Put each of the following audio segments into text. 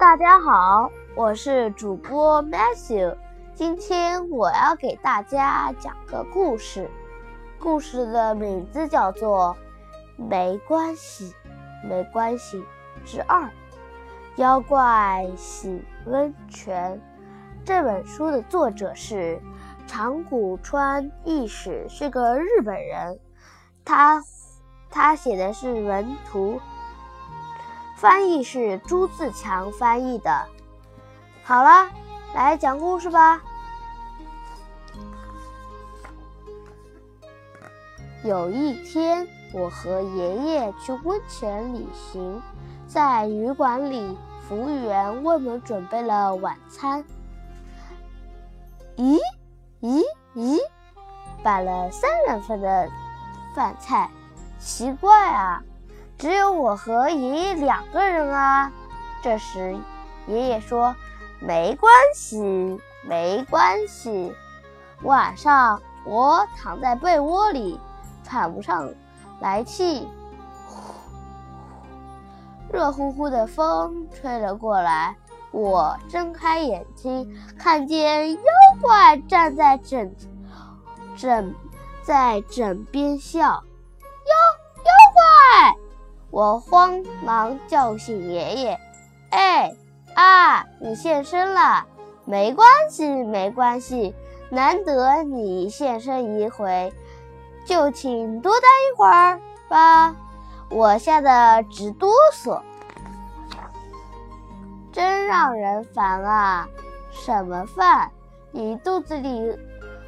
大家好，我是主播 Matthew，今天我要给大家讲个故事，故事的名字叫做《没关系，没关系之二》，妖怪洗温泉。这本书的作者是长谷川义史，是个日本人，他他写的是文图。翻译是朱自强翻译的。好了，来讲故事吧。有一天，我和爷爷去温泉旅行，在旅馆里，服务员为我们准备了晚餐。咦咦咦，摆了三人份的饭菜，奇怪啊！只有我和爷爷两个人啊！这时，爷爷说：“没关系，没关系。晚上我躺在被窝里，喘不上来气，热乎乎的风吹了过来。我睁开眼睛，看见妖怪站在枕枕在枕边笑，！”我慌忙叫醒爷爷：“哎啊，你现身了！没关系，没关系，难得你现身一回，就请多待一会儿吧。”我吓得直哆嗦，真让人烦啊！什么饭？你肚子里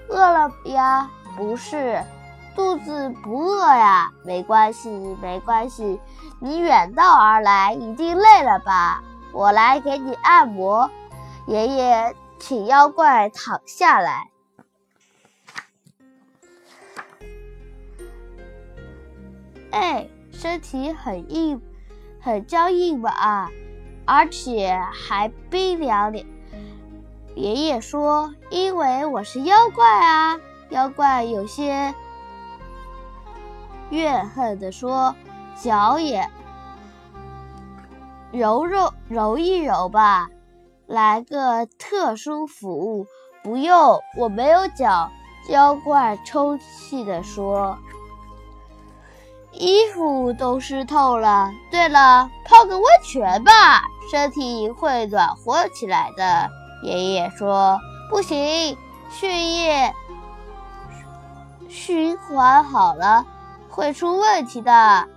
饿了呀？不是。肚子不饿呀，没关系，没关系。你远道而来，一定累了吧？我来给你按摩。爷爷，请妖怪躺下来。哎，身体很硬，很僵硬吧？而且还冰凉点。爷爷说：“因为我是妖怪啊，妖怪有些。”怨恨地说：“脚也揉揉揉一揉吧，来个特殊服务。”不用，我没有脚。妖怪抽泣地说：“衣服都湿透了。对了，泡个温泉吧，身体会暖和起来的。”爷爷说：“不行，血液循环好了。”会出问题的，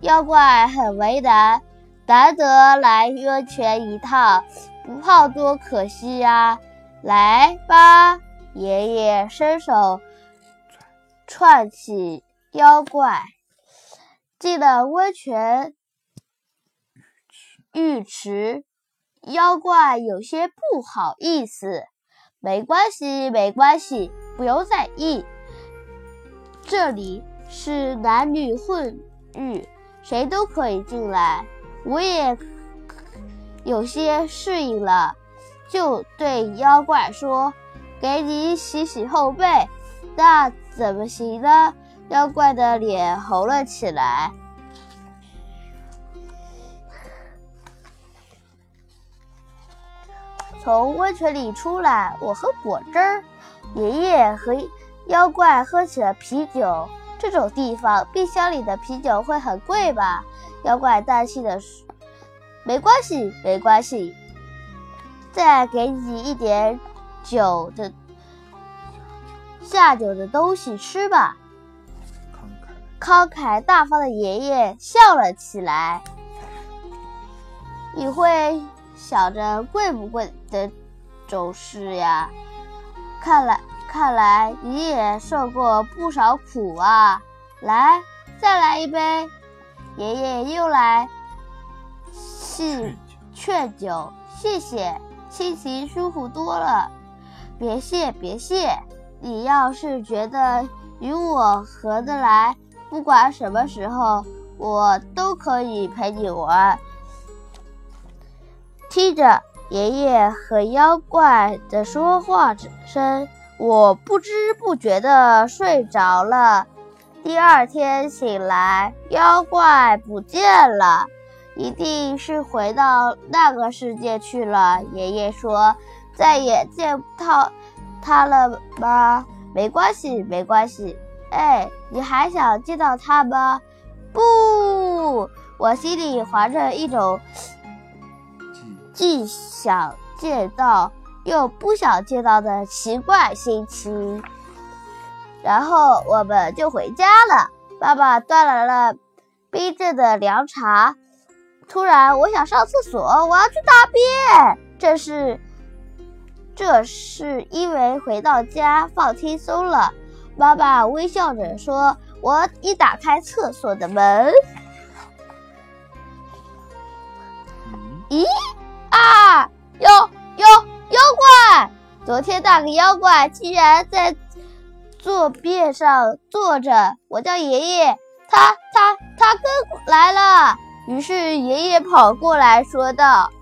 妖怪很为难，难得来温泉一趟，不泡多可惜呀！来吧，爷爷伸手串起妖怪，进了温泉浴池。妖怪有些不好意思，没关系，没关系，不用在意，这里。是男女混浴，谁都可以进来。我也有些适应了，就对妖怪说：“给你洗洗后背。”那怎么行呢？妖怪的脸红了起来。从温泉里出来，我喝果汁儿，爷爷和妖怪喝起了啤酒。这种地方，冰箱里的啤酒会很贵吧？妖怪担心的说：“没关系，没关系，再给你一点酒的下酒的东西吃吧。”慷慨大方的爷爷笑了起来。你会想着贵不贵的种事呀？看来。看来你也受过不少苦啊！来，再来。一杯。爷爷又来。气劝酒，谢谢，心情舒服多了。别谢，别谢。你要是觉得与我合得来，不管什么时候，我都可以陪你玩。听着爷爷和妖怪的说话声。我不知不觉地睡着了。第二天醒来，妖怪不见了。一定是回到那个世界去了。爷爷说：“再也见不到他了吗？没关系，没关系。哎，你还想见到他吗？不，我心里怀着一种既想见到又不想见到的奇怪心情。然后我们就回家了。爸爸端来了冰镇的凉茶。”突然，我想上厕所，我要去大便。这是，这是因为回到家放轻松了。妈妈微笑着说：“我一打开厕所的门，昨天那个妖怪竟然在坐便上坐着。我叫爷爷，他他他跟来了。”于是爷爷跑过来说道：“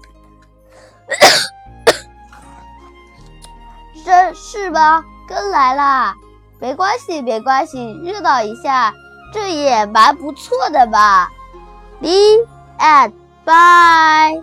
真是吧？跟来啦，没关系，没关系，热闹一下，这也蛮不错的吧。”The end. Bye.